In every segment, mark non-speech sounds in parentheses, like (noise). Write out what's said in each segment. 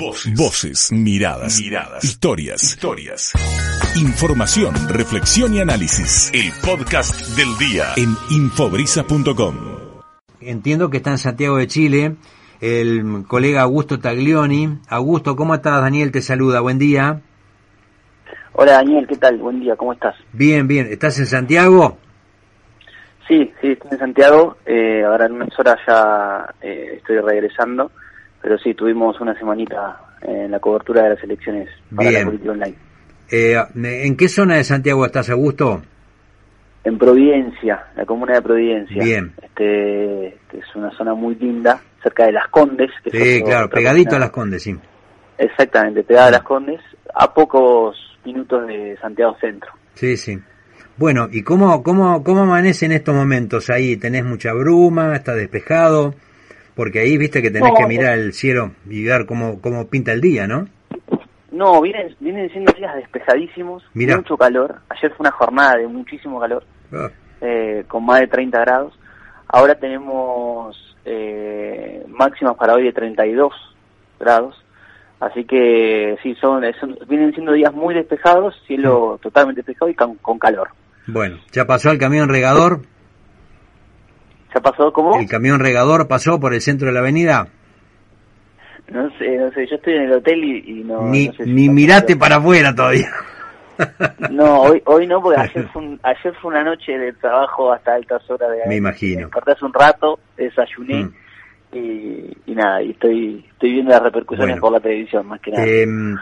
Voces. Voces, miradas, miradas, historias, historias. Información, reflexión y análisis. El podcast del día en infobrisa.com. Entiendo que está en Santiago de Chile el colega Augusto Taglioni. Augusto, ¿cómo estás? Daniel te saluda, buen día. Hola Daniel, ¿qué tal? Buen día, ¿cómo estás? Bien, bien. ¿Estás en Santiago? Sí, sí, estoy en Santiago. Eh, ahora en unas horas ya eh, estoy regresando. Pero sí, tuvimos una semanita en la cobertura de las elecciones para la política online. Eh, ¿En qué zona de Santiago estás, Augusto? En Providencia, la comuna de Providencia. Bien. Este, es una zona muy linda, cerca de Las Condes. Que sí, claro, pegadito a Las Condes, sí. Exactamente, pegada a Las Condes, a pocos minutos de Santiago Centro. Sí, sí. Bueno, ¿y cómo, cómo, cómo amanece en estos momentos ahí? ¿Tenés mucha bruma? ¿Está despejado? Porque ahí viste que tenés que mirar el cielo y ver cómo, cómo pinta el día, ¿no? No, vienen, vienen siendo días despejadísimos, mucho calor. Ayer fue una jornada de muchísimo calor, ah. eh, con más de 30 grados. Ahora tenemos eh, máximas para hoy de 32 grados. Así que sí, son, vienen siendo días muy despejados, cielo mm. totalmente despejado y con, con calor. Bueno, ¿ya pasó el camión regador? ¿Se pasó cómo? ¿El camión regador pasó por el centro de la avenida? No sé, no sé, yo estoy en el hotel y, no... Ni, ni miraste para afuera todavía. (laughs) No, hoy, hoy no, porque ayer (laughs) fue, ayer fue una noche de trabajo hasta altas horas de... Me imagino. Hace un rato, desayuné mm. y, nada, y estoy, estoy viendo las repercusiones por la televisión, más que nada.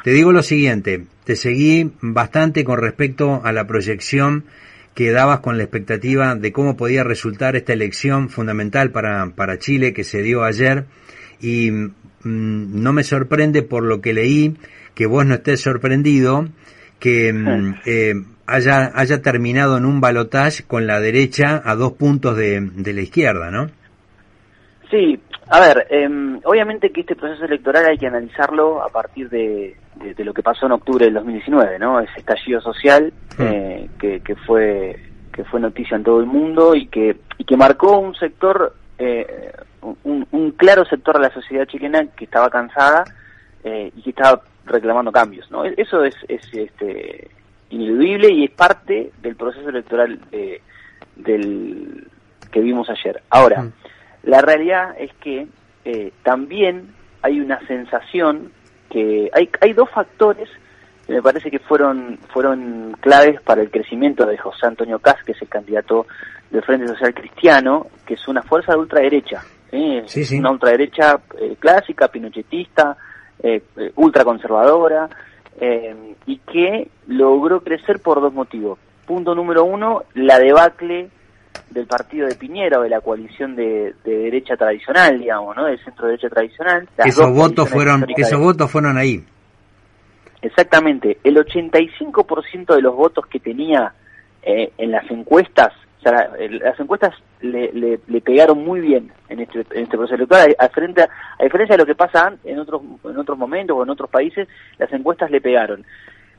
te digo lo siguiente, te seguí bastante con respecto a la proyección que dabas con la expectativa de cómo podía resultar esta elección fundamental para, para Chile que se dio ayer y mm, no me sorprende por lo que leí que vos no estés sorprendido que mm, eh, haya, haya terminado en un balotaje con la derecha a dos puntos de, de la izquierda, ¿no? Sí, a ver, em, obviamente que este proceso electoral hay que analizarlo a partir de, lo que pasó en octubre del 2019, ¿no? Ese estallido social hmm. eh, que, que, fue que fue noticia en todo el mundo y que y que marcó un sector, eh, un, claro sector de la sociedad chilena que estaba cansada eh, y que estaba reclamando cambios, ¿no? Eso es, es este, ineludible y es parte del proceso electoral del que vimos ayer. Ahora. Hmm. La realidad es que eh, también hay una sensación que hay, hay dos factores que me parece que fueron, fueron claves para el crecimiento de José Antonio Cas, que es el candidato del Frente Social Cristiano, que es una fuerza de ultraderecha, ¿eh? una ultraderecha eh, clásica, pinochetista, eh, ultraconservadora, y que logró crecer por dos motivos. Punto número uno, la debacle del partido de Piñera o de la coalición de, derecha tradicional, digamos, ¿no? Del centro derecha tradicional. esos votos fueron, esos votos fueron ahí. Exactamente. El 85% de los votos que tenía eh, en las encuestas, o sea, las encuestas le, le, pegaron muy bien en este, en este proceso electoral. A, frente a, diferencia de lo que pasa en otros, en otros momentos o en otros países, las encuestas le pegaron.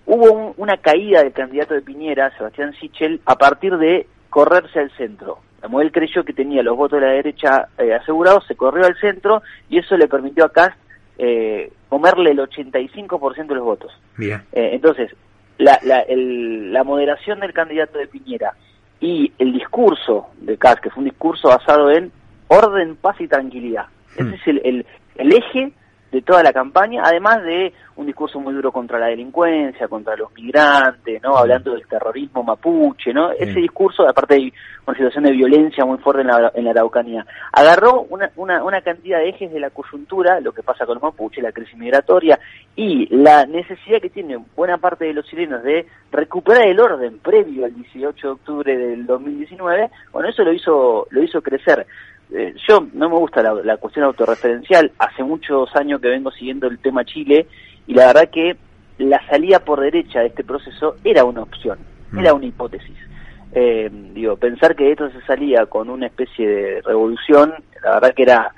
Hubo una caída del candidato de Piñera, Sebastián Sichel, a partir de correrse al centro. él creyó que tenía los votos de la derecha eh, asegurados, se corrió al centro y eso le permitió a Cast eh, comerle el 85% de los votos. Eh, entonces, la, la, la moderación del candidato de Piñera y el discurso de Cast, que fue un discurso basado en orden, paz y tranquilidad. Ese hmm. es el, el, el eje de toda la campaña, además de un discurso muy duro contra la delincuencia, contra los migrantes, ¿no? Hablando del terrorismo mapuche, ¿no? Ese discurso, aparte de una situación de violencia muy fuerte en la, en la Araucanía, agarró una, una, una cantidad de ejes de la coyuntura, lo que pasa con los mapuche, la crisis migratoria y la necesidad que tiene buena parte de los chilenos de recuperar el orden previo al 18 de octubre del 2019, bueno, eso lo hizo, lo hizo crecer. Eh, yo no me gusta la, cuestión autorreferencial, hace muchos años que vengo siguiendo el tema Chile y la verdad que la salida por derecha de este proceso era una opción, mm. era una hipótesis. Eh, digo, pensar que esto se salía con una especie de revolución, la verdad que era,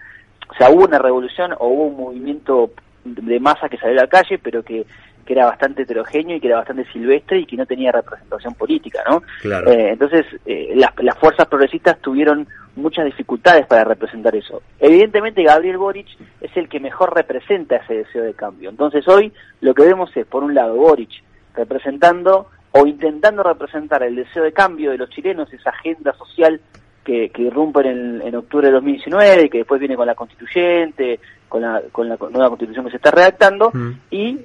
o sea, hubo una revolución o hubo un movimiento de masa que salió a la calle, pero que, que era bastante heterogéneo y que era bastante silvestre y que no tenía representación política, ¿no? Claro. Eh, entonces, eh, las, las fuerzas progresistas tuvieron muchas dificultades para representar eso. Evidentemente, Gabriel Boric es el que mejor representa ese deseo de cambio. Entonces, hoy lo que vemos es, por un lado, Boric representando o intentando representar el deseo de cambio de los chilenos, esa agenda social que, que irrumpe en, en octubre de 2019 y que después viene con la constituyente, con la, con la nueva constitución que se está redactando, Mm. y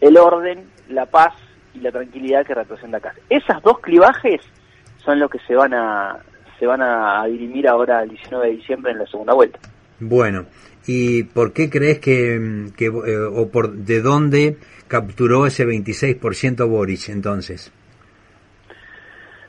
el orden, la paz y la tranquilidad que representa acá. Esas dos clivajes son los que se van a se van a dirimir ahora el 19 de diciembre en la segunda vuelta. Bueno, ¿y por qué crees que, que eh, o por de dónde capturó ese 26% Boric entonces?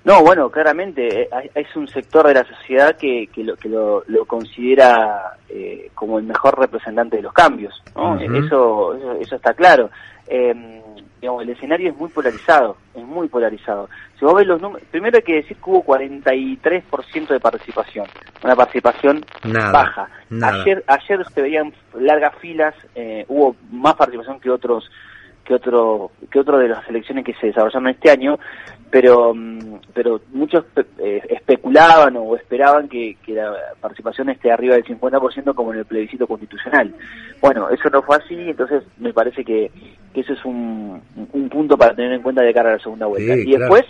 No, bueno, claramente eh, hay- es un sector de la sociedad que, que, lo, que lo, lo considera eh, como el mejor representante de los cambios, eso, eso, eso está claro. Eh, digamos, el escenario es muy polarizado, es muy polarizado. Si vos ves los números, primero hay que decir que hubo 43% de participación, una participación Nada, baja. nada. Ayer, ayer se veían largas filas, eh, hubo más participación que otros que otro que otro de las elecciones que se desarrollaron este año, pero mm, pero muchos eh, especulaban o esperaban que, que la participación esté arriba del 50% como en el plebiscito constitucional. Bueno, eso no fue así, entonces me parece que, que eso es un, un punto para tener en cuenta de cara a la segunda vuelta. Sí, y claro. después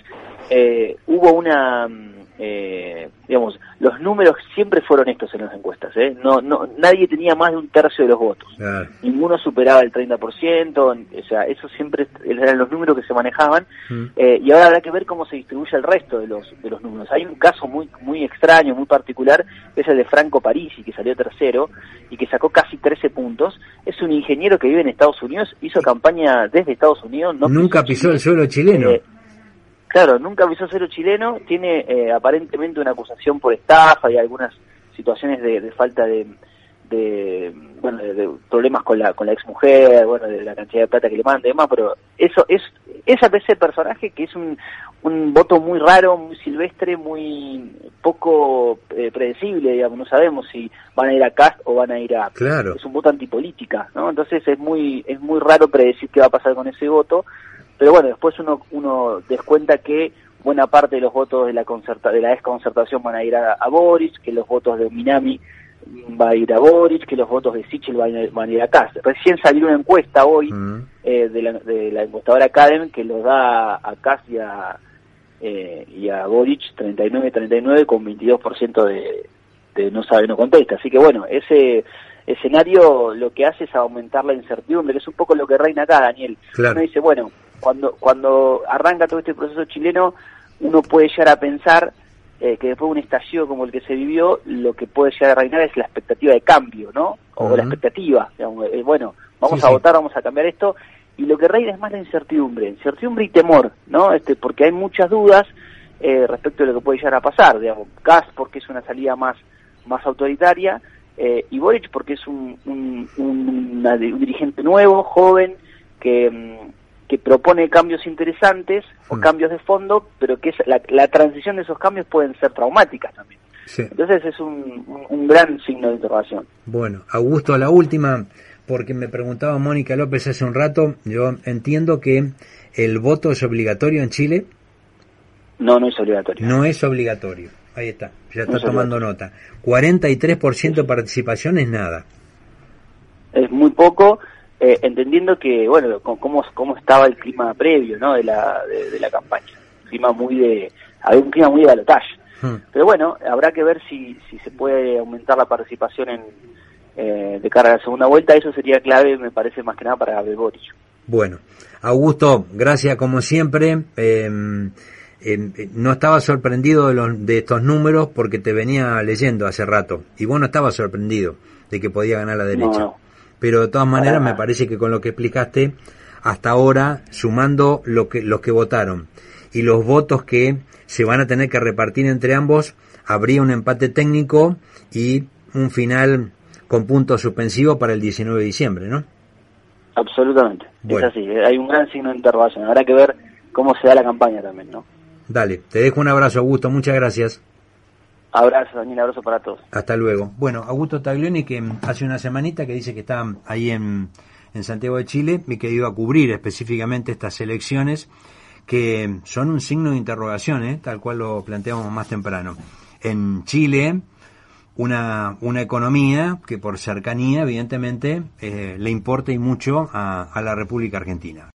eh, hubo una mm, eh, digamos los números siempre fueron estos en las encuestas ¿eh? no no nadie tenía más de un tercio de los votos ninguno superaba el 30%, o sea, eso siempre eran los números que se manejaban, Mm. eh, y ahora habrá que ver cómo se distribuye el resto de los, de los números. Hay un caso muy, muy extraño, muy particular, que es el de Franco Parisi, que salió tercero y que sacó casi 13 puntos. Es un ingeniero que vive en Estados Unidos, hizo campaña desde Estados Unidos. No Nunca pisó el suelo chileno. eh, claro, nunca pisó cero chileno, tiene eh, aparentemente una acusación por estafa y algunas situaciones de, de falta de, de bueno de, de problemas con la con la exmujer, bueno, de la cantidad de plata que le manda y demás, pero eso es esa ese personaje que es un, un voto muy raro, muy silvestre, muy poco eh, predecible, digamos, no sabemos si van a ir a Cast o van a ir a Claro. es un voto antipolítica, ¿no? Entonces es muy es muy raro predecir qué va a pasar con ese voto, pero bueno, después uno uno descuenta que buena parte de los votos de la concerta, de la desconcertación van a ir a, a Boris, que los votos de Minami va a ir a Boric, que los votos de Sichel van a, van a ir a Kast. Recién salió una encuesta hoy Mm. eh, de, la, de la encuestadora Academ que los da a Kast y a, eh, y a Boric 39-39 con 22% de, de no sabe, no contesta. Así que bueno, ese escenario lo que hace es aumentar la incertidumbre, que es un poco lo que reina acá, Daniel. Claro. Uno dice, bueno, cuando, cuando arranca todo este proceso chileno, uno puede llegar a pensar eh, que después de un estallido como el que se vivió, lo que puede llegar a reinar es la expectativa de cambio, ¿no? O la expectativa, digamos, eh, bueno, vamos Sí, a sí. votar, vamos a cambiar esto, y lo que reina es más la incertidumbre, incertidumbre y temor, ¿no? Este, porque hay muchas dudas eh, respecto de lo que puede llegar a pasar, digamos, Gas porque es una salida más, más autoritaria, eh, y Boric porque es un, un, un- una- un dirigente nuevo, joven, que, mm, que propone cambios interesantes o Mm. cambios de fondo, pero que es, la, la transición de esos cambios pueden ser traumáticas también. Sí. Entonces es un, un, un gran signo de interrogación. Bueno, Augusto, la última, porque me preguntaba Mónica López hace un rato, yo entiendo que el voto es obligatorio en Chile, No, no es obligatorio. no es obligatorio. Ahí está, ya está es tomando nota. 43% de participación es nada. es muy poco, eh, entendiendo que, bueno, con- cómo, cómo estaba el clima previo, ¿no? De la, de, de la campaña. Un clima muy de, había un clima muy de balotaje. Hmm. Pero bueno, habrá que ver si, si se puede aumentar la participación en, eh, de cara a la segunda vuelta. Eso sería clave, me parece, más que nada para Gabriel Boric. Bueno, Augusto, gracias como siempre. Eh, eh, no estaba sorprendido de, los, de estos números porque te venía leyendo hace rato y vos no estabas sorprendido de que podía ganar la derecha. no. Pero de todas maneras me parece que con lo que explicaste hasta ahora, sumando lo que, los que votaron y los votos que se van a tener que repartir entre ambos, habría un empate técnico y un final con puntos suspensivos para el 19 de diciembre, ¿no? Absolutamente. Bueno. Es así, eh, hay un gran signo de interrogación. Habrá que ver cómo se da la campaña también, ¿no? Dale, te dejo un abrazo, Augusto, muchas gracias. Abrazo, Daniel, abrazo para todos. Hasta luego. Bueno, Augusto Taglioni que hace una semanita que dice que está ahí en, en Santiago de Chile y que iba a cubrir específicamente estas elecciones que son un signo de interrogación, ¿eh? tal cual lo planteamos más temprano. En Chile, una, una economía que por cercanía, evidentemente, eh, le importa y mucho a la República Argentina.